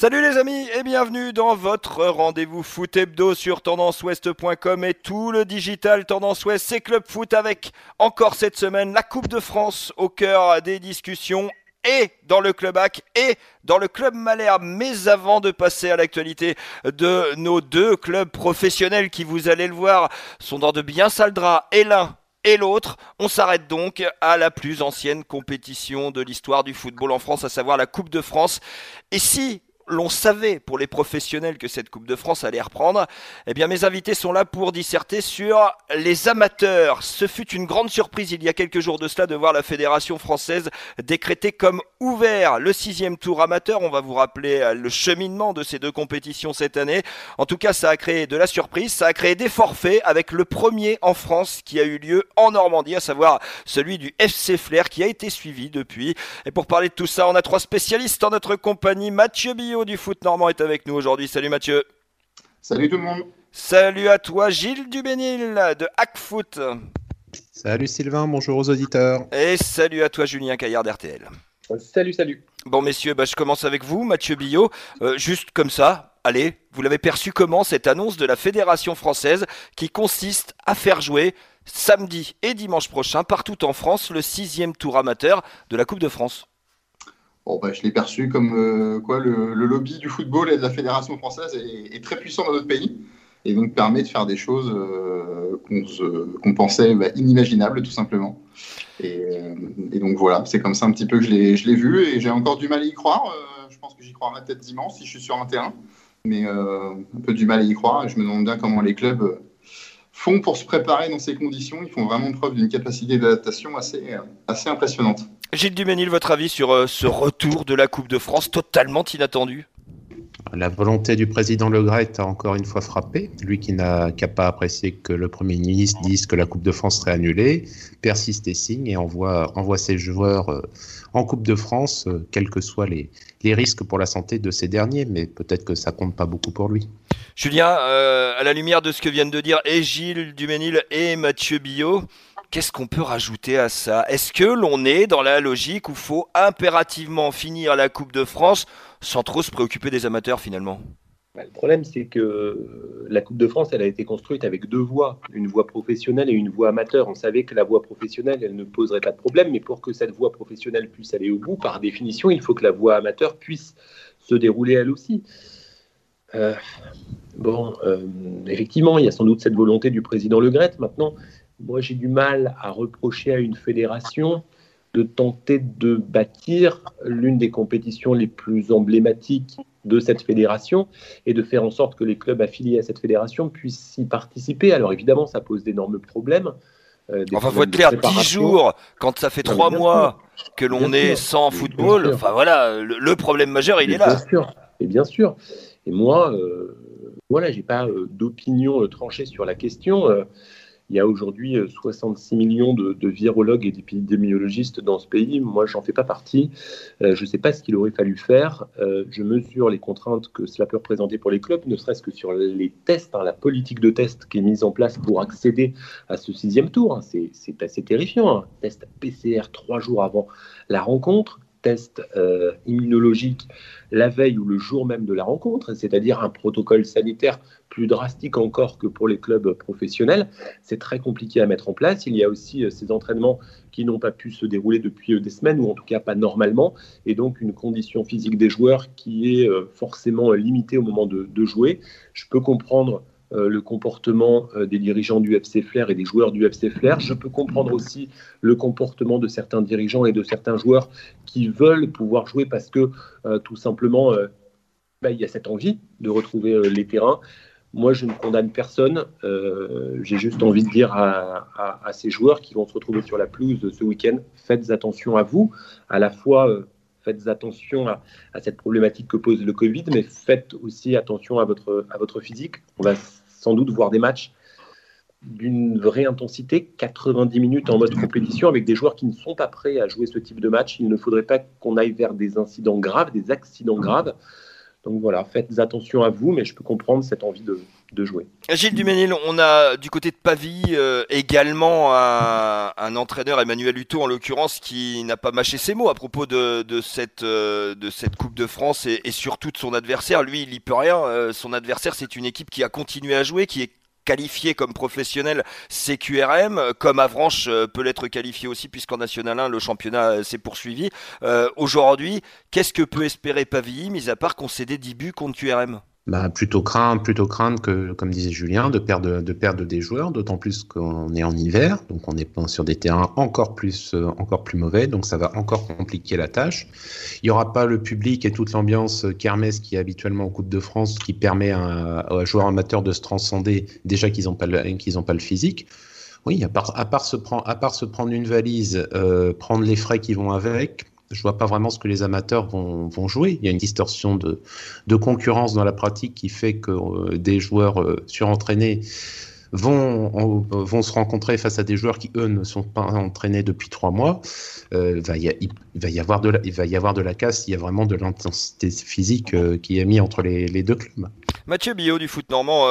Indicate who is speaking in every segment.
Speaker 1: Salut les amis et bienvenue dans votre rendez-vous foot hebdo sur tendanceouest.com et tout le digital Tendance Ouest, c'est Club Foot avec encore cette semaine la Coupe de France au cœur des discussions et dans le club AC et dans le club Malherbe. Mais avant de passer à l'actualité de nos deux clubs professionnels qui, vous allez le voir, sont dans de bien sales draps et l'un et l'autre. On s'arrête donc à la plus ancienne compétition de l'histoire du football en France, à savoir la Coupe de France. Et si l'on savait pour les professionnels que cette Coupe de France allait reprendre, eh bien mes invités sont là pour disserter sur les amateurs. Ce fut une grande surprise il y a quelques jours de cela de voir la Fédération française décréter comme ouvert le sixième tour amateur. On va vous rappeler euh, le cheminement de ces deux compétitions cette année. En tout cas, ça a créé de la surprise, ça a créé des forfaits avec le premier en France qui a eu lieu en Normandie, à savoir celui du FC Flair qui a été suivi depuis. Et pour parler de tout ça, on a trois spécialistes en notre compagnie. Mathieu Billot du foot normand est avec nous aujourd'hui. Salut Mathieu.
Speaker 2: Salut tout le monde.
Speaker 1: Salut à toi Gilles Dubénil de Hackfoot.
Speaker 3: Salut Sylvain, bonjour aux auditeurs.
Speaker 1: Et salut à toi Julien Caillard d'RTL.
Speaker 4: Salut, salut.
Speaker 1: Bon messieurs, bah, je commence avec vous, Mathieu Billot. Euh, juste comme ça, allez, vous l'avez perçu comment cette annonce de la Fédération française qui consiste à faire jouer samedi et dimanche prochain partout en France le sixième tour amateur de la Coupe de France?
Speaker 2: Bon, bah, je l'ai perçu comme euh, quoi le, lobby du football et de la fédération française est, très puissant dans notre pays et donc permet de faire des choses euh, qu'on pensait bah, inimaginables tout simplement. Euh, et, donc voilà, c'est comme ça un petit peu que je l'ai vu et j'ai encore du mal à y croire. je pense que j'y croirai peut-être dimanche si je suis sur un terrain, mais un peu du mal à y croire et je me demande bien comment les clubs font pour se préparer dans ces conditions. Ils font vraiment preuve d'une capacité d'adaptation assez, assez impressionnante.
Speaker 1: Gilles Duménil, votre avis sur euh, ce retour de la Coupe de France totalement inattendu?
Speaker 3: La volonté du président Le Gret a encore une fois frappé. Lui qui n'a pas apprécié que le Premier ministre dise que la Coupe de France serait annulée, persiste et signe et envoie, envoie ses joueurs euh, en Coupe de France, euh, quels que soient les, les risques pour la santé de ces derniers. Mais peut-être que ça compte pas beaucoup pour lui.
Speaker 1: Julien, à la lumière de ce que viennent de dire et Gilles Duménil et Mathieu Billot, Qu'est-ce qu'on peut rajouter à ça? Est-ce que l'on est dans la logique où il faut impérativement finir la Coupe de France sans trop se préoccuper des amateurs finalement?
Speaker 4: Bah, le problème, c'est que la Coupe de France, elle a été construite avec deux voies, une voie professionnelle et une voie amateur. On savait que la voie professionnelle, elle ne poserait pas de problème, mais pour que cette voie professionnelle puisse aller au bout, par définition, il faut que la voie amateur puisse se dérouler elle aussi. Euh, bon, euh, effectivement, il y a sans doute cette volonté du président Le Gret. Maintenant, moi j'ai du mal à reprocher à une fédération de tenter de bâtir l'une des compétitions les plus emblématiques de cette fédération et de faire en sorte que les clubs affiliés à cette fédération puissent y participer. Alors évidemment, ça pose d'énormes problèmes.
Speaker 1: Euh, enfin, faut être clair, 10 jours, quand ça fait 3 mois que l'on est sans football, enfin voilà, le, problème majeur, il est là.
Speaker 4: Bien sûr, et bien sûr. Et moi, euh, voilà, j'ai pas euh, d'opinion euh, tranchée sur la question. Il y a aujourd'hui 66 euh, millions de, virologues et d'épidémiologistes dans ce pays. Moi, j'en fais pas partie. Euh, je ne sais pas ce qu'il aurait fallu faire. Euh, je mesure les contraintes que cela peut représenter pour les clubs, ne serait-ce que sur les tests, hein, la politique de test qui est mise en place pour accéder à ce sixième tour. Hein. C'est assez terrifiant. Hein. Test PCR trois jours avant la rencontre, test immunologique la veille ou le jour même de la rencontre, c'est-à-dire un protocole sanitaire plus drastique encore que pour les clubs professionnels. C'est très compliqué à mettre en place. Il y a aussi euh, ces entraînements qui n'ont pas pu se dérouler depuis euh, des semaines, ou en tout cas pas normalement, et donc une condition physique des joueurs qui est euh, forcément limitée au moment de, jouer. Je peux comprendre le comportement des dirigeants du FC Flair et des joueurs du FC Flair. Je peux comprendre aussi le comportement de certains dirigeants et de certains joueurs qui veulent pouvoir jouer parce que tout simplement, bah, il y a cette envie de retrouver les terrains. Moi, je ne condamne personne. Euh, j'ai juste envie de dire à, ces joueurs qui vont se retrouver sur la pelouse ce week-end, faites attention à vous. À la fois, euh, faites attention à, cette problématique que pose le Covid, mais faites aussi attention à votre, à votre physique. Sans doute voir des matchs d'une vraie intensité, 90 minutes en mode compétition, avec des joueurs qui ne sont pas prêts à jouer ce type de match. Il ne faudrait pas qu'on aille vers des incidents graves, des accidents graves. Donc voilà, faites attention à vous, mais je peux comprendre cette envie de, jouer.
Speaker 1: Gilles Duménil, on a du côté de Pavie euh, également un, entraîneur, Emmanuel Hutto en l'occurrence, qui n'a pas mâché ses mots à propos de, cette, euh, cette Coupe de France et, surtout de son adversaire. Lui, il n'y peut rien. Euh, son adversaire, c'est une équipe qui a continué à jouer, qui est qualifié comme professionnel CQRM, comme Avranches peut l'être qualifié aussi, puisqu'en National 1, le championnat s'est poursuivi. Aujourd'hui, qu'est-ce que peut espérer Pavie, mis à part s'est 10 buts contre QRM
Speaker 3: bah, plutôt craindre, plutôt craindre que, comme disait Julien, de perdre, de perdre des joueurs, d'autant plus qu'on est en hiver, donc on est sur des terrains encore plus, euh, encore plus mauvais, donc ça va encore compliquer la tâche. Il n'y aura pas le public et toute l'ambiance kermesse qui est habituellement en Coupe de France, qui permet à, à joueurs amateurs de se transcender, déjà qu'ils n'ont pas, qu'ils pas le physique. Oui, à part, à part, se, prendre, à part se prendre une valise, euh, prendre les frais qui vont avec, je vois pas vraiment ce que les amateurs vont, jouer. Il y a une distorsion de, concurrence dans la pratique qui fait que euh, des joueurs euh, surentraînés vont, se rencontrer face à des joueurs qui, eux, ne sont pas entraînés depuis trois mois. Euh, y il, va y avoir de la, il va y avoir de la casse, il y a vraiment de l'intensité physique qui est mise entre les, deux clubs.
Speaker 1: Mathieu Billot du foot normand,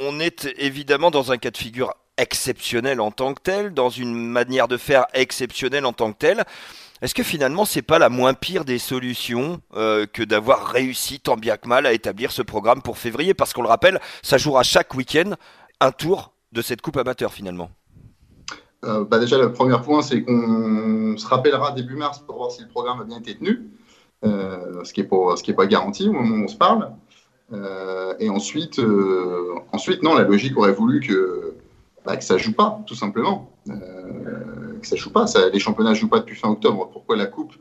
Speaker 1: on est évidemment dans un cas de figure exceptionnel en tant que tel, dans une manière de faire exceptionnelle en tant que tel. Est-ce que finalement c'est pas la moins pire des solutions euh, que d'avoir réussi tant bien que mal à établir ce programme pour février? Parce qu'on le rappelle, ça jouera chaque week-end un tour de cette coupe amateur finalement.
Speaker 2: Euh, bah déjà, le premier point, c'est qu'on se rappellera début mars pour voir si le programme a bien été tenu, euh, ce qui n'est pas, garanti au moment où on se parle. et ensuite, ensuite, non, la logique aurait voulu que, bah, que ça ne joue pas, tout simplement que ça joue pas. les championnats ne jouent pas depuis fin octobre. Pourquoi la Coupe,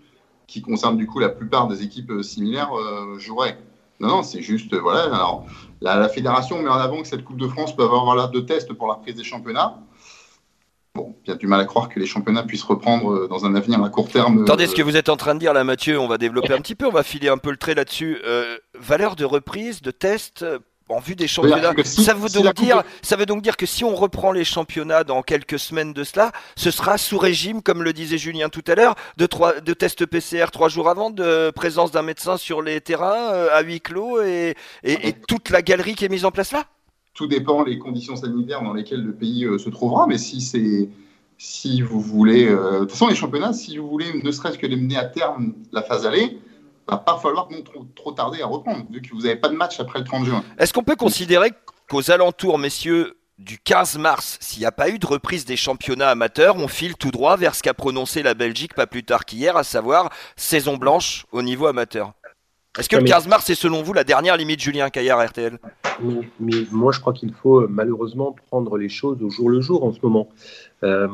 Speaker 2: qui concerne du coup la plupart des équipes euh, similaires, euh, jouerait? Non, non, c'est juste, euh, voilà. Alors, la, fédération met en avant que cette Coupe de France peut avoir l'air de test pour la prise des championnats. Bon, il y a du mal à croire que les championnats puissent reprendre dans un avenir à court terme.
Speaker 1: Attendez, ce que vous êtes en train de dire là, Mathieu, on va développer un petit peu, on va filer un peu le trait là-dessus. valeur de reprise, de test en vue des championnats. ça, veut donc dire, ça veut donc dire que si on reprend les championnats dans quelques semaines de cela, ce sera sous régime, comme le disait Julien tout à l'heure, de, de tests PCR trois jours avant, de présence d'un médecin sur les terrains euh, à huis clos et, et, toute la galerie qui est mise en place là?
Speaker 2: Tout dépend des conditions sanitaires dans lesquelles le pays euh, se trouvera, mais si c'est si vous voulez, euh, de toute façon les championnats, si vous voulez ne serait-ce que les mener à terme la phase aller, va pas falloir non trop, trop tarder à reprendre, vu que vous n'avez pas de match après le 30 juin.
Speaker 1: Est-ce qu'on peut considérer qu'aux alentours, messieurs, du 15 mars, s'il n'y a pas eu de reprise des championnats amateurs, on file tout droit vers ce qu'a prononcé la Belgique pas plus tard qu'hier, à savoir saison blanche au niveau amateur? Est-ce que le 15 mars est selon vous la dernière limite Julien Caillard RTL
Speaker 4: mais, moi je crois qu'il faut malheureusement prendre les choses au jour le jour en ce moment. Euh,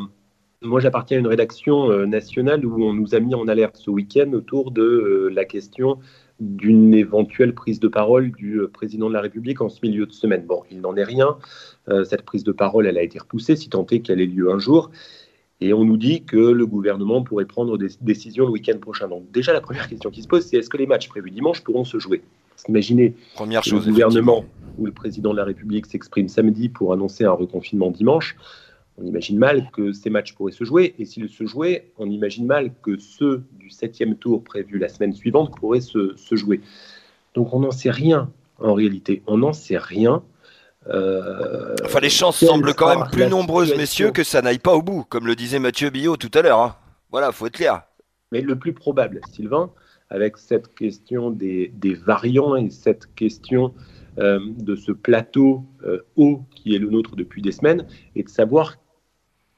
Speaker 4: moi, j'appartiens à une rédaction euh, nationale où on nous a mis en alerte ce week-end autour de euh, la question d'une éventuelle prise de parole du euh, président de la République en ce milieu de semaine. Bon, il n'en est rien. cette prise de parole, elle a été repoussée, si tant est qu'elle ait lieu un jour. Et on nous dit que le gouvernement pourrait prendre des décisions le week-end prochain. Donc déjà, la première question qui se pose, c'est est-ce que les matchs prévus dimanche pourront se jouer? Imaginez
Speaker 1: Première chose,
Speaker 4: le gouvernement ou le président de la République s'exprime samedi pour annoncer un reconfinement dimanche on imagine mal que ces matchs pourraient se jouer. Et s'ils se jouaient, on imagine mal que ceux du septième tour prévu la semaine suivante pourraient se, jouer. Donc on n'en sait rien en réalité. On n'en sait rien.
Speaker 1: Euh, enfin, les chances semblent quand même plus nombreuses, messieurs, que ça n'aille pas au bout, comme le disait Mathieu Billot tout à l'heure. Hein. Voilà, faut être clair.
Speaker 4: Mais le plus probable, Sylvain, avec cette question des, variants et cette question euh, de ce plateau euh, haut qui est le nôtre depuis des semaines, et de savoir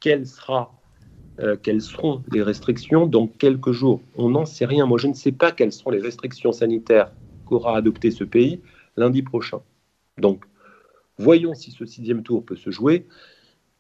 Speaker 4: euh, quelles seront les restrictions dans quelques jours. On n'en sait rien. Moi, je ne sais pas quelles seront les restrictions sanitaires qu'aura adopté ce pays lundi prochain. Donc, voyons si ce sixième tour peut se jouer.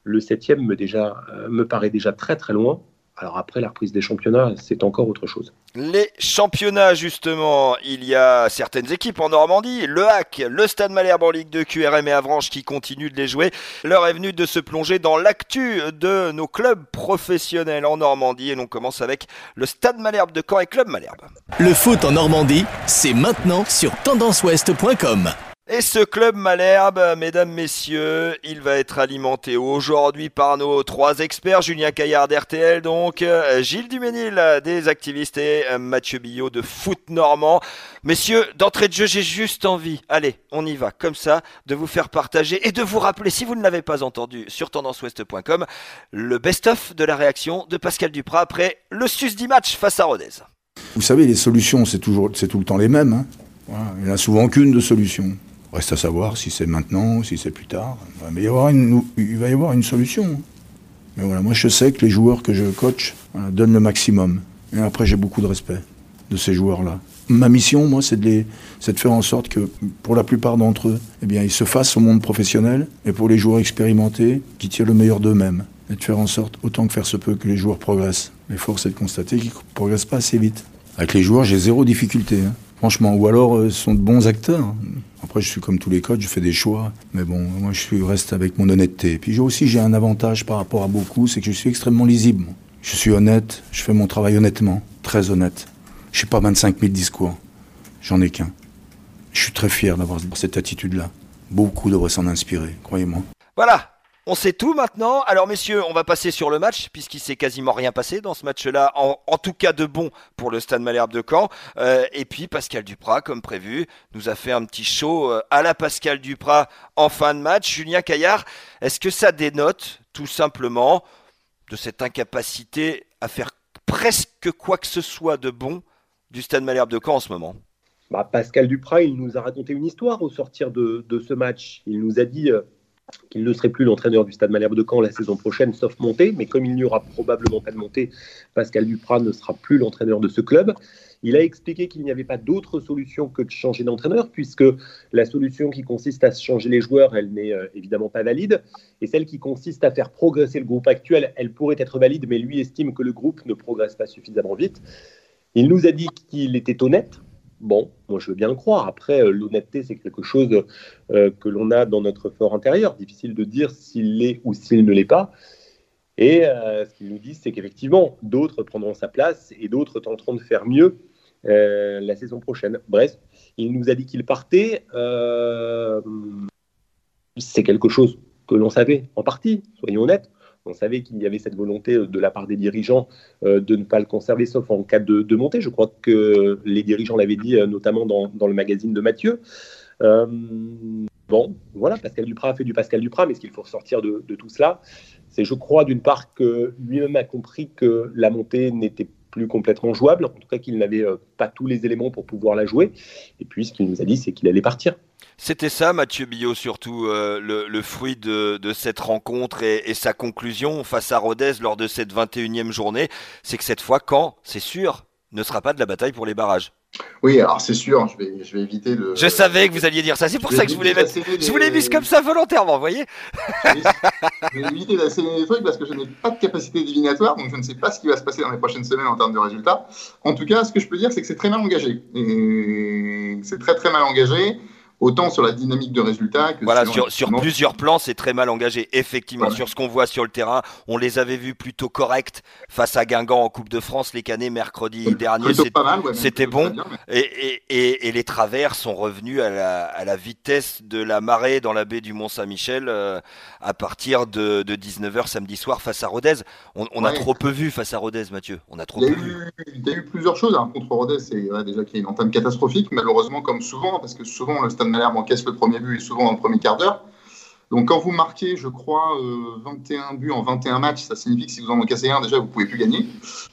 Speaker 4: Le septième me, euh, me paraît déjà très très loin. Alors après la reprise des championnats, c'est encore autre chose.
Speaker 1: Les championnats, justement, il y a certaines équipes en Normandie, le HAC, le Stade Malherbe en Ligue de QRM et Avranches qui continuent de les jouer. L'heure est venue de se plonger dans l'actu de nos clubs professionnels en Normandie et l'on commence avec le Stade Malherbe de Caen et Club Malherbe.
Speaker 5: Le foot en Normandie, c'est maintenant sur tendanceouest.com.
Speaker 1: Et ce club Malherbe, mesdames, messieurs, il va être alimenté aujourd'hui par nos trois experts, Julien Caillard d'RTL, donc Gilles Duménil des activistes et Mathieu Billot de Foot Normand. Messieurs, d'entrée de jeu, j'ai juste envie, allez, on y va, comme ça, de vous faire partager et de vous rappeler, si vous ne l'avez pas entendu sur tendanceouest.com, le best-of de la réaction de Pascal Duprat après le susdit match face à Rodez.
Speaker 5: Vous savez, les solutions, c'est toujours, c'est tout le temps les mêmes. Hein. il n'y en a souvent qu'une de solution. Reste à savoir si c'est maintenant, si c'est plus tard. Il, y avoir une, il va y avoir une solution. Mais voilà, moi je sais que les joueurs que je coach donnent le maximum. Et après, j'ai beaucoup de respect de ces joueurs-là. Ma mission, moi, c'est de, de faire en sorte que, pour la plupart d'entre eux, eh bien, ils se fassent au monde professionnel, et pour les joueurs expérimentés, qui tirent le meilleur d'eux-mêmes, et de faire en sorte, autant que faire se peut, que les joueurs progressent. Mais force est de constater qu'ils ne progressent pas assez vite. Avec les joueurs, j'ai zéro difficulté. Hein. Franchement, ou alors euh, ce sont de bons acteurs. Après, je suis comme tous les coachs, je fais des choix, mais bon, moi je reste avec mon honnêteté. Puis j'ai aussi j'ai un avantage par rapport à beaucoup, c'est que je suis extrêmement lisible. Je suis honnête, je fais mon travail honnêtement, très honnête. Je suis pas 25 000 discours, j'en ai qu'un. Je suis très fier d'avoir cette attitude-là. Beaucoup devraient s'en inspirer, croyez-moi.
Speaker 1: Voilà, on sait tout maintenant. Alors messieurs, on va passer sur le match puisqu'il s'est quasiment rien passé dans ce match-là, en, tout cas de bon pour le Stade Malherbe de Caen. Euh, et puis Pascal Duprat, comme prévu, nous a fait un petit show euh, à la Pascal Duprat en fin de match. Julien Caillard, est-ce que ça dénote tout simplement de cette incapacité à faire presque quoi que ce soit de bon du Stade Malherbe de Caen en ce moment?
Speaker 4: Bah, Pascal Duprat, il nous a raconté une histoire au sortir de, ce match. Il nous a dit euh, qu'il ne serait plus l'entraîneur du Stade Malherbe de Caen la saison prochaine, sauf montée. Mais comme il n'y aura probablement pas de montée, Pascal Duprat ne sera plus l'entraîneur de ce club. Il a expliqué qu'il n'y avait pas d'autre solution que de changer d'entraîneur, puisque la solution qui consiste à changer les joueurs, elle n'est euh, évidemment pas valide. Et celle qui consiste à faire progresser le groupe actuel, elle pourrait être valide, mais lui estime que le groupe ne progresse pas suffisamment vite. Il nous a dit qu'il était honnête, Bon, moi je veux bien le croire. Après, euh, l'honnêteté, c'est quelque chose euh, que l'on a dans notre fort intérieur. Difficile de dire s'il l'est ou s'il ne l'est pas. Et euh, ce qu'il nous dit, c'est qu'effectivement, d'autres prendront sa place et d'autres tenteront de faire mieux la saison prochaine. Bref, il nous a dit qu'il partait. c'est quelque chose que l'on savait en partie, soyons honnêtes. On savait qu'il y avait cette volonté euh, de la part des dirigeants euh, de ne pas le conserver, sauf en cas de, montée. Je crois que les dirigeants l'avaient dit euh, notamment dans, le magazine de Mathieu. bon, voilà, Pascal Duprat a fait du Pascal Duprat, mais ce qu'il faut ressortir de, tout cela, c'est, je crois, d'une part que lui-même a compris que la montée n'était plus complètement jouable, en tout cas qu'il n'avait pas tous les éléments pour pouvoir la jouer. Et puis, ce qu'il nous a dit, c'est qu'il allait partir.
Speaker 1: C'était ça, Mathieu Billot, surtout euh, le, fruit de, cette rencontre et, sa conclusion face à Rodez lors de cette 21e journée. C'est que cette fois, quand, c'est sûr, ne sera pas de la bataille pour les barrages.
Speaker 2: Oui, alors c'est sûr, je vais, je vais éviter de.
Speaker 1: Je savais que vous alliez dire ça, c'est pour ça que je voulais mettre. Je voulais mis comme ça volontairement, vous voyez
Speaker 2: Je vais éviter d'asséner des trucs parce que je n'ai pas de capacité divinatoire, donc je ne sais pas ce qui va se passer dans les prochaines semaines en termes de résultats. En tout cas, ce que je peux dire, c'est que c'est très mal engagé. Et c'est très très mal engagé autant sur la dynamique de résultats que
Speaker 1: voilà, sur, sur, plusieurs plans, c'est très mal engagé. Effectivement, sur ce qu'on voit sur le terrain, on les avait vus plutôt corrects face à Guingamp en Coupe de France les canets mercredi dernier. C'était bon. et, et, et, les travers sont revenus à la, à la, vitesse de la marée dans la baie du Mont-Saint-Michel euh, à partir de, de 19h samedi soir face à Rodez. On, on a trop peu vu face à Rodez, Mathieu. On a trop
Speaker 2: il
Speaker 1: peu vu.
Speaker 2: Il y a eu plusieurs choses hein, contre Rodez. C'est déjà qu'il y a une entame catastrophique, malheureusement, comme souvent, parce que souvent le stade Malherbe encaisse le premier but et souvent dans le premier quart d'heure. Donc quand vous marquez, je crois, 21 euh, buts en 21 matchs, ça signifie que si vous en encaissez un, déjà, vous pouvez plus gagner.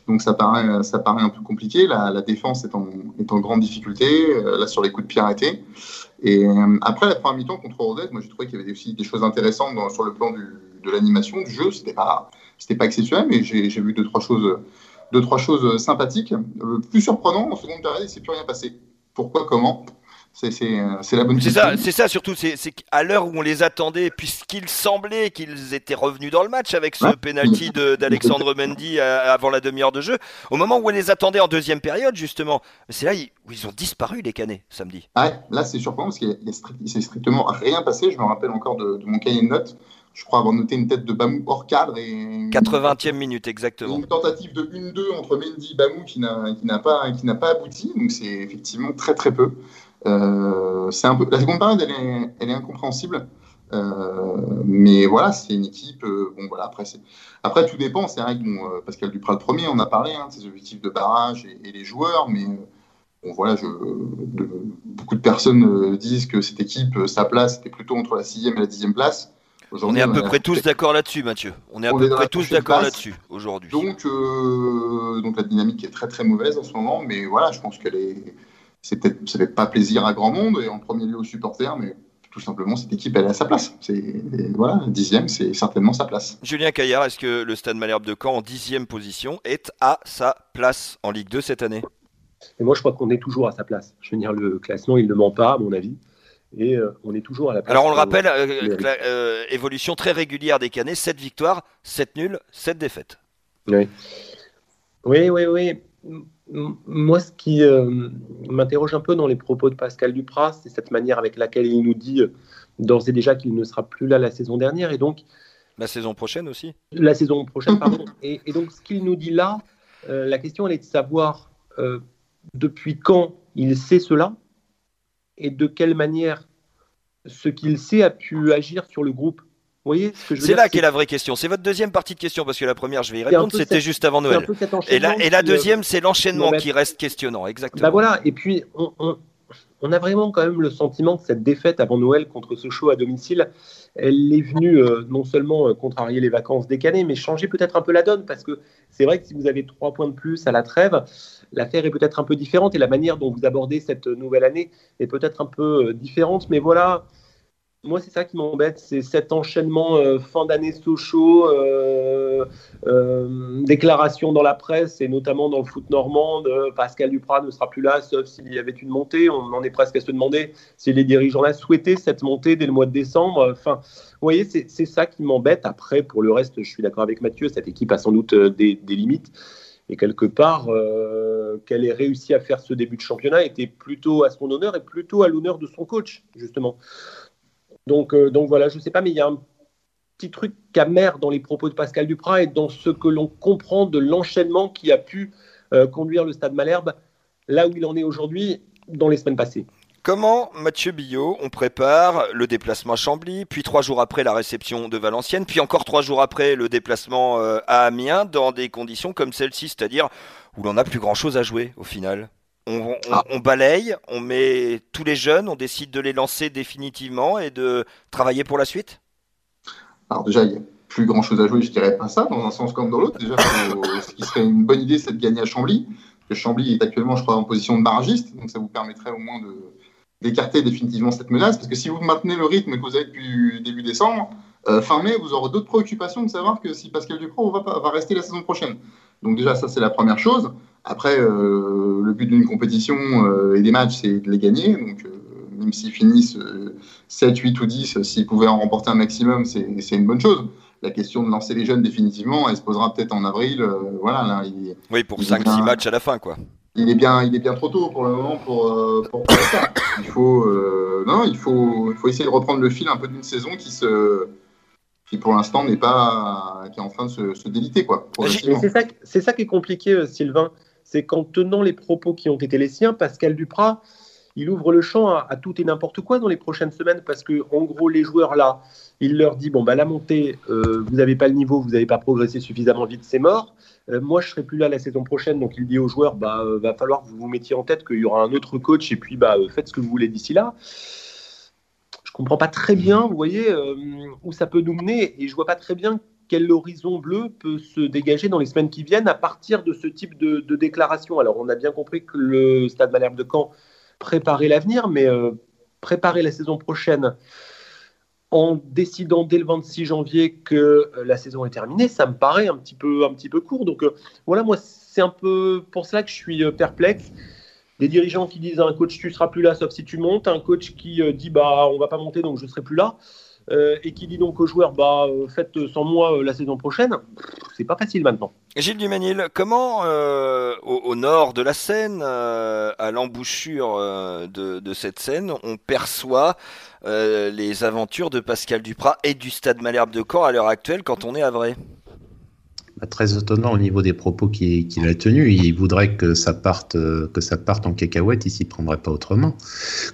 Speaker 2: Donc ça paraît, ça paraît un peu compliqué. La, défense est en, en, grande difficulté, euh, là sur les coups de pied arrêtés. Et euh, après la première mi-temps contre Rodez, moi j'ai trouvé qu'il y avait aussi des choses intéressantes sur le plan de l'animation, du jeu. C'était pas, pas exceptionnel, mais j'ai vu deux trois choses, deux trois choses sympathiques. Le plus surprenant en seconde période, il s'est plus rien passé. Pourquoi, comment? C'est la bonne
Speaker 1: ça, c'est ça surtout. C'est qu'à l'heure où on les attendait, puisqu'il semblait qu'ils étaient revenus dans le match avec ce penalty d'Alexandre Mendy euh, avant la demi-heure de jeu, au moment où on les attendait en deuxième période, justement, c'est là où ils ont disparu les canets samedi.
Speaker 2: Ouais, là c'est surprenant parce qu'il s'est strictement rien passé. Je me rappelle encore de, mon cahier de notes je crois avoir noté une tête de Bamou hors cadre. Et
Speaker 1: 80e minute, exactement.
Speaker 2: Une tentative de 1-2 entre Mendy et Bamou qui n'a pas, pas abouti. Donc c'est effectivement très très peu. C'est un peu la seconde période, elle est, elle est incompréhensible. mais voilà, c'est une équipe. bon, voilà, après, après, tout dépend. C'est vrai que bon, Pascal Duprat, le premier, on a parlé hein, de ses objectifs de barrage et, les joueurs, mais bon, voilà, je, beaucoup de personnes disent que cette équipe, sa place, était plutôt entre la sixième et la dixième place.
Speaker 1: On est à peu près tous d'accord là-dessus, Mathieu. On est à peu près tous d'accord là-dessus aujourd'hui.
Speaker 2: Donc, euh, donc la dynamique est très très mauvaise en ce moment, mais voilà, je pense qu'elle est. C'est peut-être, ça fait pas plaisir à grand monde et en premier lieu aux supporters, mais tout simplement cette équipe elle est à sa place. C'est voilà, dixième, c'est certainement sa place.
Speaker 1: Julien Caillard, est-ce que le Stade Malherbe de Caen en dixième position est à sa place en Ligue 2 cette année?
Speaker 4: Et moi, je crois qu'on est toujours à sa place. Je veux dire, le classement, il ne ment pas, à mon avis et euh, on est toujours à la place.
Speaker 1: Alors on le rappelle, euh, euh, évolution très régulière des Canets, 7 victoires, 7 nuls, 7 défaites.
Speaker 4: Oui, oui, oui. oui. Moi, ce qui m'interroge un peu dans les propos de Pascal Duprat, c'est cette manière avec laquelle il nous dit d'ores et déjà qu'il ne sera plus là la saison dernière et donc.
Speaker 1: La saison prochaine aussi
Speaker 4: La saison prochaine, pardon. et, et, donc, ce qu'il nous dit là, la question, elle est de savoir depuis quand il sait cela et de quelle manière ce qu'il sait a pu agir sur le groupe. Vous voyez ce que je
Speaker 1: C'est là qu'est la vraie question. C'est votre deuxième partie de question parce que la première, je vais y répondre, c'était juste avant Noël. Et la, et la deuxième, c'est l'enchaînement qui reste questionnant, exactement.
Speaker 4: Bah voilà. Et puis, on, on a vraiment quand même le sentiment que cette défaite avant Noël contre Sochaux à domicile, elle est venue euh, non seulement euh, contrarier les vacances décalées, mais changer peut-être un peu la donne, parce que c'est vrai que si vous avez trois points de plus à la trêve, l'affaire est peut-être un peu différente et la manière dont vous abordez cette nouvelle année est peut-être un peu euh, différente. Mais voilà, moi, c'est ça qui m'embête, c'est cet enchaînement euh, fin d'année Sochaux, euh, euh, déclaration dans la presse et notamment dans le foot normand, Pascal Duprat ne sera plus là, sauf s'il y avait une montée. On en est presque à se demander si les dirigeants-là souhaitaient cette montée dès le mois de décembre. Enfin, vous voyez, c'est ça qui m'embête. Après, pour le reste, je suis d'accord avec Mathieu, cette équipe a sans doute des, limites. Et quelque part, qu'elle ait réussi à faire ce début de championnat était plutôt à son honneur et plutôt à l'honneur de son coach, justement. Donc, euh, donc voilà, je ne sais pas, mais il y a un petit truc amer dans les propos de Pascal Duprat et dans ce que l'on comprend de l'enchaînement qui a pu euh, conduire le Stade Malherbe là où il en est aujourd'hui dans les semaines passées.
Speaker 1: Comment, Mathieu Billot, on prépare le déplacement à Chambly, puis trois jours après la réception de Valenciennes, puis encore trois jours après le déplacement euh, à Amiens, dans des conditions comme celle-ci, c'est-à-dire où l'on n'a plus grand-chose à jouer au final? Ah. On, balaye, on met tous les jeunes, on décide de les lancer définitivement et de travailler pour la suite?
Speaker 2: Alors déjà, il n'y a plus grand chose à jouer, je dirais pas ça, dans un sens comme dans l'autre. Déjà, ce qui serait une bonne idée, c'est de gagner à Chambly. Que Chambly est actuellement, je crois, en position de barragiste, donc ça vous permettrait au moins d'écarter définitivement cette menace. Parce que si vous maintenez le rythme que vous avez depuis début décembre, euh, fin mai, vous aurez d'autres préoccupations de savoir que si Pascal Dupro va, va rester la saison prochaine. Donc déjà, ça c'est la première chose. Après, euh, le but d'une compétition euh, et des matchs, c'est de les gagner. Donc, euh, même s'ils finissent 7, 8 ou 10, s'ils pouvaient en remporter un maximum, c'est une bonne chose. La question de lancer les jeunes définitivement, elle se posera peut-être en avril. voilà, là,
Speaker 1: oui, pour 5-6 matchs à la fin, quoi.
Speaker 2: Il est, bien, il est bien trop tôt pour le moment pour, pour, ça. Il faut, non, il, faut, il faut essayer de reprendre le fil un peu d'une saison qui se qui pour l'instant n'est pas qui est en train de se, se déliter quoi.
Speaker 4: C'est ça, c'est ça qui est compliqué, Sylvain c'est qu'en tenant les propos qui ont été les siens, Pascal Duprat, il ouvre le champ à, tout et n'importe quoi dans les prochaines semaines parce que, en gros, les joueurs là, il leur dit bon bah la montée, euh, vous n'avez pas le niveau, vous n'avez pas progressé suffisamment vite, c'est mort. Euh, moi, je serai plus là la saison prochaine, donc il dit aux joueurs bah euh, va falloir que vous vous mettiez en tête qu'il y aura un autre coach et puis bah faites ce que vous voulez d'ici là. Je comprends pas très bien, vous voyez, où ça peut nous mener et je vois pas très bien quel horizon bleu peut se dégager dans les semaines qui viennent à partir de ce type de, déclaration Alors, on a bien compris que le Stade Malherbe de Caen préparait l'avenir, mais euh, préparer la saison prochaine en décidant dès le 26 janvier que euh, la saison est terminée, ça me paraît un petit peu, un petit peu court. Donc euh, voilà, moi, c'est un peu pour cela que je suis perplexe. Des dirigeants qui disent un coach, tu seras plus là sauf si tu montes. Un coach qui dit bah on va pas monter donc je serai plus là. Euh, et qui dit donc aux joueurs bah, euh, faites sans moi euh, la saison prochaine, c'est pas facile maintenant.
Speaker 1: Gilles Duménil, comment au, nord de la Seine, à l'embouchure de, cette Seine, on perçoit les aventures de Pascal Duprat et du Stade Malherbe de Caen à l'heure actuelle quand on est à Vrai
Speaker 3: Bah, très étonnant au niveau des propos qu'il a tenus. Il voudrait que ça parte, euh, que ça parte en cacahuète. Il s'y prendrait pas autrement.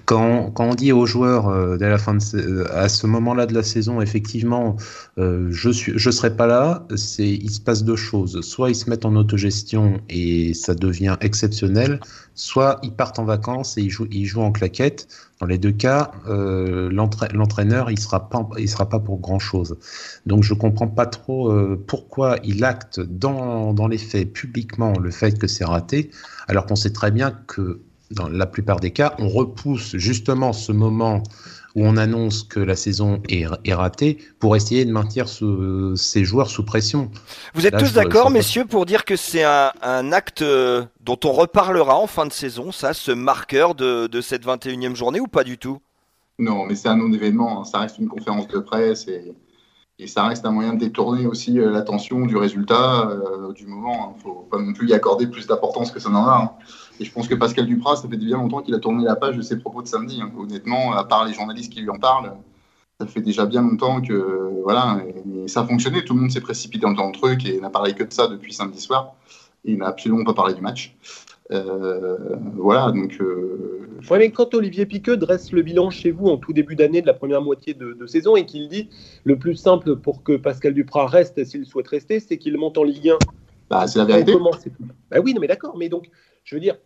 Speaker 3: Quand, quand, on dit aux joueurs euh, dès la fin de, euh, à ce moment-là de la saison, effectivement, je suis, je serai pas là. C'est, il se passe deux choses. Soit ils se mettent en autogestion et ça devient exceptionnel. Soit ils partent en vacances et ils jouent, ils jouent en claquette. Dans les deux cas, euh, l'entraîneur, il sera pas, sera pas pour grand chose. Donc je comprends pas trop euh, pourquoi il acte dans les faits publiquement le fait que c'est raté, alors qu'on sait très bien que dans la plupart des cas, on repousse justement ce moment où on annonce que la saison est, ratée pour essayer de maintenir ces joueurs sous pression.
Speaker 1: Vous êtes tous d'accord, messieurs, pour dire que c'est un, acte euh, dont on reparlera en fin de saison, ça, ce marqueur de, cette 21e journée ou pas du tout?
Speaker 2: Non, mais c'est un non-événement, hein. ça reste une conférence de presse et, ça reste un moyen de détourner aussi euh, l'attention du résultat euh, du moment. Il ne faut pas non plus y accorder plus d'importance que ça n'en a. Hein. Et je pense que Pascal Duprat, ça fait bien longtemps qu'il a tourné la page de ses propos de samedi. Hein. Honnêtement, à part les journalistes qui lui en parlent, ça fait déjà bien longtemps que voilà, et ça a fonctionné. Tout le monde s'est précipité dans le truc et n'a parlé que de ça depuis samedi soir. il n'a absolument pas parlé du match. Euh, voilà, donc. Euh,
Speaker 4: mais quand Olivier Piqueux dresse le bilan chez vous en tout début d'année de la première moitié de, saison et qu'il dit le plus simple pour que Pascal Duprat reste s'il souhaite rester, c'est qu'il monte en Ligue 1.
Speaker 2: Bah, c'est la vérité.
Speaker 4: Bah oui, non, mais d'accord, mais donc je veux dire,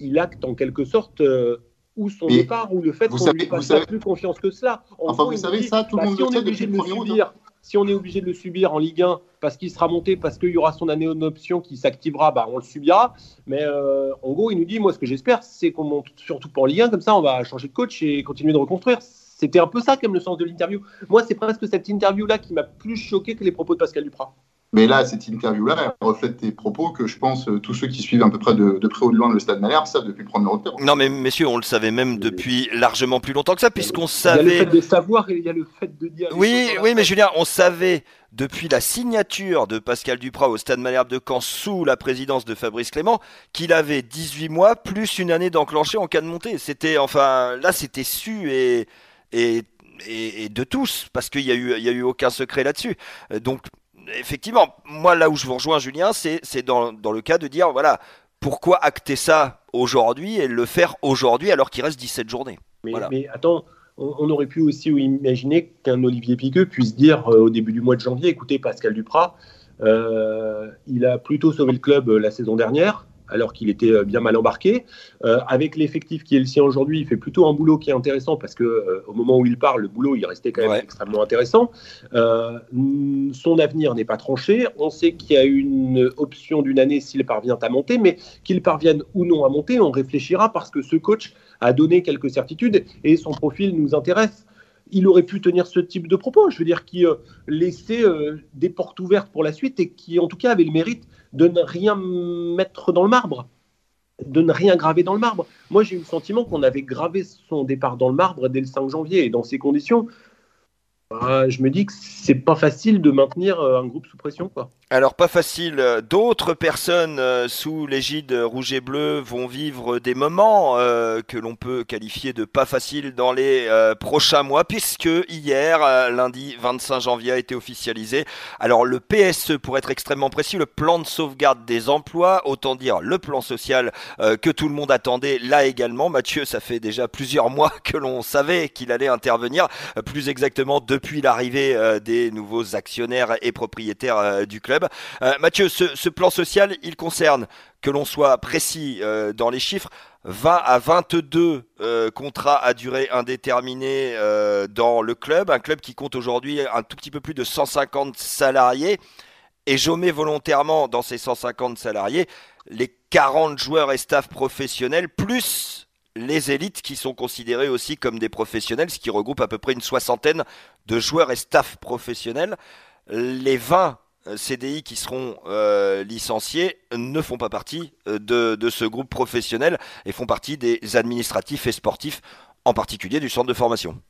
Speaker 4: il acte en quelque sorte euh, ou son départ ou le fait qu'on ne lui fasse plus confiance que cela.
Speaker 2: enfin, vous savez ça, tout le bah, monde
Speaker 4: si on est obligé de le subir, Si on est obligé de le subir en Ligue 1 parce qu'il sera monté, parce qu'il y aura son année en option qui s'activera, bah, on le subira. Mais euh, en gros, il nous dit, moi, ce que j'espère, c'est qu'on monte surtout pas en Ligue 1, comme ça, on va changer de coach et continuer de reconstruire. C'était un peu ça, comme le sens de l'interview. Moi, c'est presque cette interview-là qui m'a plus choqué que les propos de Pascal Duprat.
Speaker 2: Mais là, cette interview-là, elle reflète tes propos que je pense euh, tous ceux qui suivent à peu près de, près ou de loin le stade Malherbe savent depuis le 1er octobre.
Speaker 1: Non, mais messieurs, on le savait même depuis largement plus longtemps que ça, puisqu'on savait. Il
Speaker 4: y a le fait de savoir et il y a le fait de dire.
Speaker 1: Oui, oui, mais Julien, on savait depuis la signature de Pascal Duprat au stade Malherbe de Caen sous la présidence de Fabrice Clément qu'il avait 18 mois plus une année d'enclenché en cas de montée. C'était, enfin, là, c'était su et. et et, de tous, parce qu'il n'y a, eu, il y a eu aucun secret là-dessus. Donc effectivement, moi là où je vous rejoins Julien, c'est dans, dans, le cas de dire, voilà, pourquoi acter ça aujourd'hui et le faire aujourd'hui alors qu'il reste 17 journées?
Speaker 4: Mais, attends, on, aurait pu aussi imaginer qu'un Olivier Piqueux puisse dire euh, au début du mois de janvier, écoutez Pascal Duprat, euh, il a plutôt sauvé le club euh, la saison dernière, alors qu'il était euh, bien mal embarqué. Euh, avec l'effectif qui est le sien aujourd'hui, il fait plutôt un boulot qui est intéressant parce que euh, au moment où il part, le boulot il restait quand même extrêmement intéressant. son avenir n'est pas tranché. On sait qu'il y a une option d'une année s'il parvient à monter, mais qu'il parvienne ou non à monter, on réfléchira parce que ce coach a donné quelques certitudes et son profil nous intéresse il aurait pu tenir ce type de propos, je veux dire, qui laissait des portes ouvertes pour la suite et qui, en tout cas, avait le mérite de ne rien mettre dans le marbre, de ne rien graver dans le marbre. Moi, j'ai eu le sentiment qu'on avait gravé son départ dans le marbre dès le 5 janvier. Et dans ces conditions, bah, je me dis que c'est pas facile de maintenir euh, un groupe sous pression. Quoi.
Speaker 1: Alors pas facile. D'autres personnes euh, sous l'égide rouge et bleu vont vivre des moments euh, que l'on peut qualifier de pas faciles dans les euh, prochains mois, puisque hier, lundi 25 janvier, a été officialisé. Alors le PSE, pour être extrêmement précis, le plan de sauvegarde des emplois, autant dire le plan social que tout le monde attendait, là également. Mathieu, ça fait déjà plusieurs mois que l'on savait qu'il allait intervenir, plus exactement depuis l'arrivée des nouveaux actionnaires et propriétaires du club. Euh, Mathieu, ce, plan social, il concerne, que l'on soit précis euh, dans les chiffres, 20 à 22 euh, contrats à durée indéterminée dans le club, un club qui compte aujourd'hui un tout petit peu plus de 150 salariés. Et j'omets volontairement dans ces 150 salariés les 40 joueurs et staff professionnels, plus les élites qui sont considérés aussi comme des professionnels, ce qui regroupe à peu près une soixantaine de joueurs et staff professionnels. Les 20 euh, CDI qui seront euh, licenciés ne font pas partie euh, de, ce groupe professionnel et font partie des administratifs et sportifs, en particulier du centre de formation.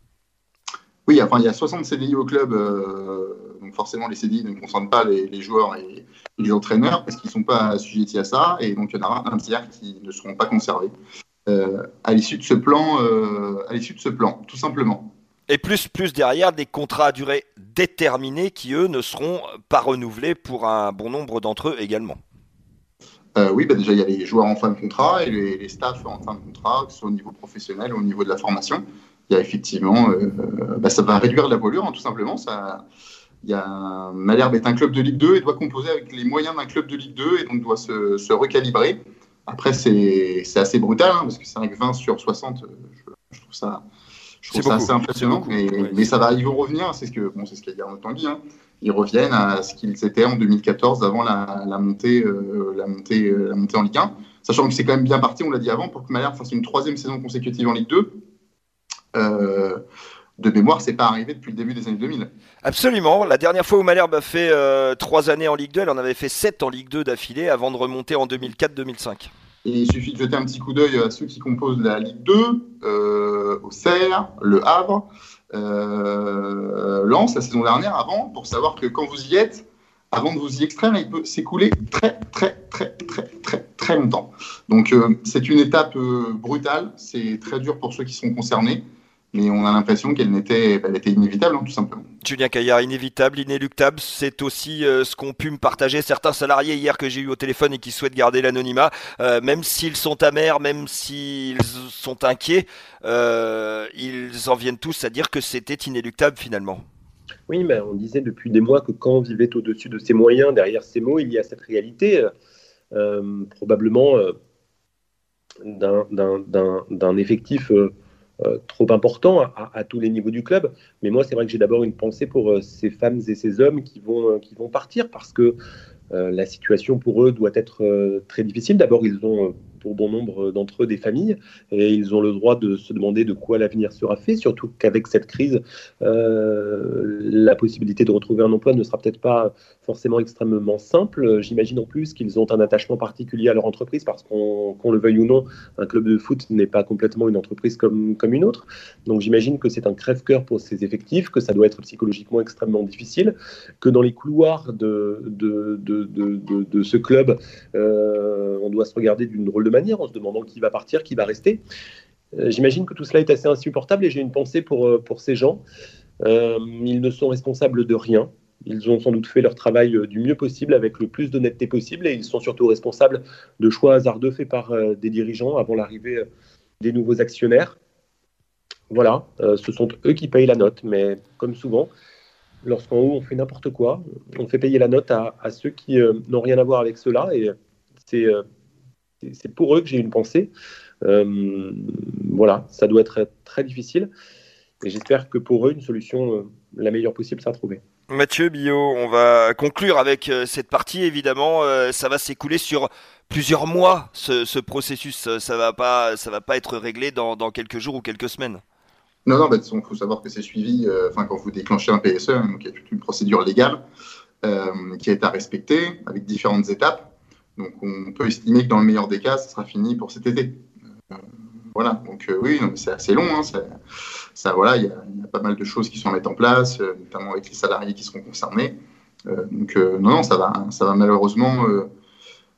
Speaker 2: Oui, enfin, il y a 60 CDI au club, donc forcément les CDI ne concernent pas les, joueurs et, les entraîneurs parce qu'ils ne sont pas assujettis à ça, et donc il y en aura un tiers qui ne seront pas conservés à l'issue de à l'issue de ce plan, tout simplement.
Speaker 1: Et plus, plus derrière, des contrats à durée déterminée qui, eux, ne seront pas renouvelés pour un bon nombre d'entre eux également.
Speaker 2: Euh, oui, bah déjà, il y a les joueurs en fin de contrat et les, staffs en fin de contrat, que ce soit au niveau professionnel ou au niveau de la formation. Il y a effectivement, euh, bah, ça va réduire la voilure, hein, tout simplement. Y a, Malherbe est un club de Ligue 2 et doit composer avec les moyens d'un club de Ligue 2 et donc doit se, recalibrer. Après, c'est assez brutal, hein, parce que c'est avec 20 sur 60, euh, je, trouve ça, je trouve ça assez impressionnant. mais, mais, ça va, ils vont revenir, c'est ce que bon, c'est ce qu'a dit Arnaud Tanguy, hein. ils reviennent à ce qu'ils étaient en 2014 avant la, la montée, euh, la, montée, euh, la montée en Ligue 1. Sachant que c'est quand même bien parti, on l'a dit avant, pour que Malherbe fasse une troisième saison consécutive en Ligue 2. Euh, de mémoire, c'est pas arrivé depuis le début des années 2000.
Speaker 1: Absolument. La dernière fois où Malherbe a fait euh, trois années en Ligue 2, elle en avait fait sept en Ligue 2 d'affilée avant de remonter en 2004-2005.
Speaker 2: Il suffit de jeter un petit coup d'œil à ceux qui composent la Ligue 2, euh, au Serre, le Havre, euh, Lens la saison dernière, avant, pour savoir que quand vous y êtes, avant de vous y extraire, il peut s'écouler très, très, très, très, très, très longtemps. Donc, euh, c'est une étape brutale. C'est très dur pour ceux qui sont concernés mais on a l'impression qu'elle n'était, elle était inévitable, hein, tout simplement.
Speaker 1: Julien Caillard, inévitable, inéluctable, c'est aussi euh, ce qu'ont pu me partager certains salariés hier que j'ai eu au téléphone et qui souhaitent garder l'anonymat, euh, même s'ils sont amers, même s'ils sont inquiets, euh, ils en viennent tous à dire que c'était inéluctable finalement.
Speaker 4: Oui, mais on disait depuis des mois que quand on vivait au-dessus de ses moyens, derrière ces mots, il y a cette réalité, probablement d'un effectif euh, trop important à, tous les niveaux du club. Mais moi, c'est vrai que j'ai d'abord une pensée pour euh, ces femmes et ces hommes qui vont, euh, qui vont partir parce que la situation pour eux doit être très difficile. D'abord, ils ont pour bon nombre d'entre eux des familles et ils ont le droit de se demander de quoi l'avenir sera fait, surtout qu'avec cette crise, euh, la possibilité de retrouver un emploi ne sera peut-être pas forcément extrêmement simple. J'imagine en plus qu'ils ont un attachement particulier à leur entreprise parce qu'on le veuille ou non, un club de foot n'est pas complètement une entreprise comme, comme une autre. Donc j'imagine que c'est un crève-cœur pour ces effectifs, que ça doit être psychologiquement extrêmement difficile, que dans les couloirs de, de, de, de ce club, euh, on doit se regarder d'une drôle de manière en se demandant qui va partir, qui va rester. Euh, j'imagine que tout cela est assez insupportable et j'ai une pensée pour, euh, pour ces gens. Euh, ils ne sont responsables de rien. Ils ont sans doute fait leur travail du mieux possible avec le plus d'honnêteté possible et ils sont surtout responsables de choix hasardeux faits par des dirigeants avant l'arrivée des nouveaux actionnaires. Voilà, ce sont eux qui payent la note, mais comme souvent, lorsqu'en haut on fait n'importe quoi, on fait payer la note à, à ceux qui n'ont rien à voir avec cela et c'est c'est pour eux que j'ai une pensée. Euh, voilà, ça doit être très difficile. Et j'espère que pour eux, une solution euh, la meilleure possible sera trouvée.
Speaker 1: Mathieu Billot, on va conclure avec euh, cette partie. Évidemment, ça va s'écouler sur plusieurs mois, ce, processus. Ça va pas, ça va pas être réglé dans, quelques jours ou quelques semaines.
Speaker 2: Non, non, il faut savoir que c'est suivi. Enfin, quand vous déclenchez un PSE, hein, il y a toute une procédure légale qui est à respecter avec différentes étapes. Donc on peut estimer que dans le meilleur des cas, ça sera fini pour cet été. Euh, voilà, donc euh, oui, c'est assez long. Hein, ça, voilà, il y, a pas mal de choses qui sont à mettre en place, euh, notamment avec les salariés qui seront concernés. donc non, non, ça va, ça va malheureusement,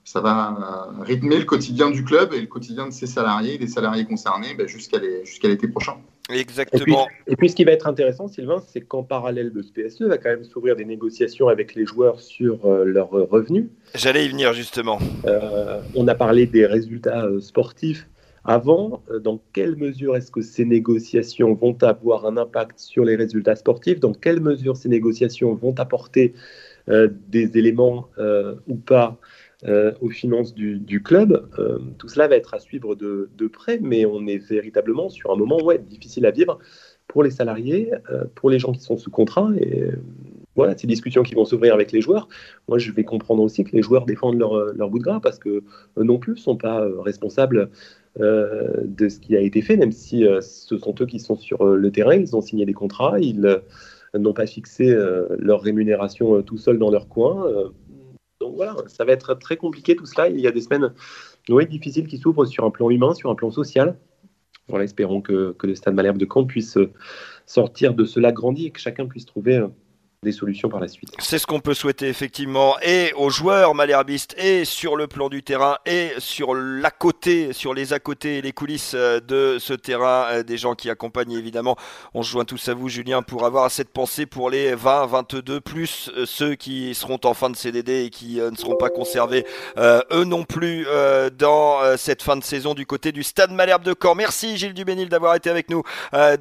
Speaker 2: ça va rythmer le quotidien du club et le quotidien de ses salariés, des salariés concernés, ben, jusqu'à l'été prochain.
Speaker 1: Exactement.
Speaker 4: Et puis, ce qui va être intéressant, Sylvain, c'est qu'en parallèle de ce PSE, va quand même s'ouvrir des négociations avec les joueurs sur euh, leurs revenus.
Speaker 1: J'allais y venir justement.
Speaker 4: Euh, on a parlé des résultats euh, sportifs avant. dans quelle mesure est-ce que ces négociations vont avoir un impact sur les résultats sportifs? Dans quelle mesure ces négociations vont apporter des éléments ou pas euh, aux finances du, club. Euh, tout cela va être à suivre de, près, mais on est véritablement sur un moment ouais, difficile à vivre pour les salariés, euh, pour les gens qui sont sous contrat. Et voilà, ces discussions qui vont s'ouvrir avec les joueurs. Moi, je vais comprendre aussi que les joueurs défendent leur, bout de gras parce que non plus ne sont pas responsables de ce qui a été fait, même si ce sont eux qui sont sur le terrain, ils ont signé des contrats, ils n'ont pas fixé leur rémunération tout seuls dans leur coin. Donc voilà, ça va être très compliqué tout cela. Il y a des semaines difficiles qui s'ouvrent sur un plan humain, sur un plan social. Voilà, espérons que, le Stade Malherbe de Caen puisse sortir de cela grandi et que chacun puisse trouver euh, solutions par la suite.
Speaker 1: C'est ce qu'on peut souhaiter effectivement et aux joueurs malherbistes et sur le plan du terrain et sur l'à côté, sur les à côté les coulisses euh, de ce terrain, euh, des gens qui accompagnent évidemment. On se joint tous à vous Julien pour avoir cette pensée pour les 20, 22 plus euh, ceux qui seront en fin de CDD et qui ne seront pas conservés eux non plus dans cette fin de saison du côté du Stade Malherbe de Caen. Merci Gilles Dubénil d'avoir été avec nous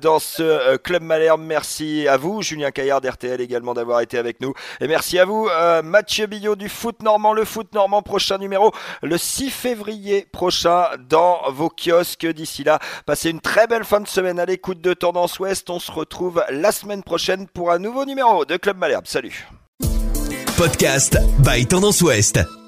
Speaker 1: dans ce club Malherbe. Merci à vous Julien Caillard d'RTL également d'avoir été avec nous. Et merci à vous, euh, Mathieu Billot du Foot Normand. Le Foot Normand, prochain numéro le 6 février prochain dans vos kiosques. D'ici là, passez une très belle fin de semaine à l'écoute de Tendance Ouest. On se retrouve la semaine prochaine pour un nouveau numéro de Club Malherbe. Salut.
Speaker 6: Podcast by Tendance Ouest.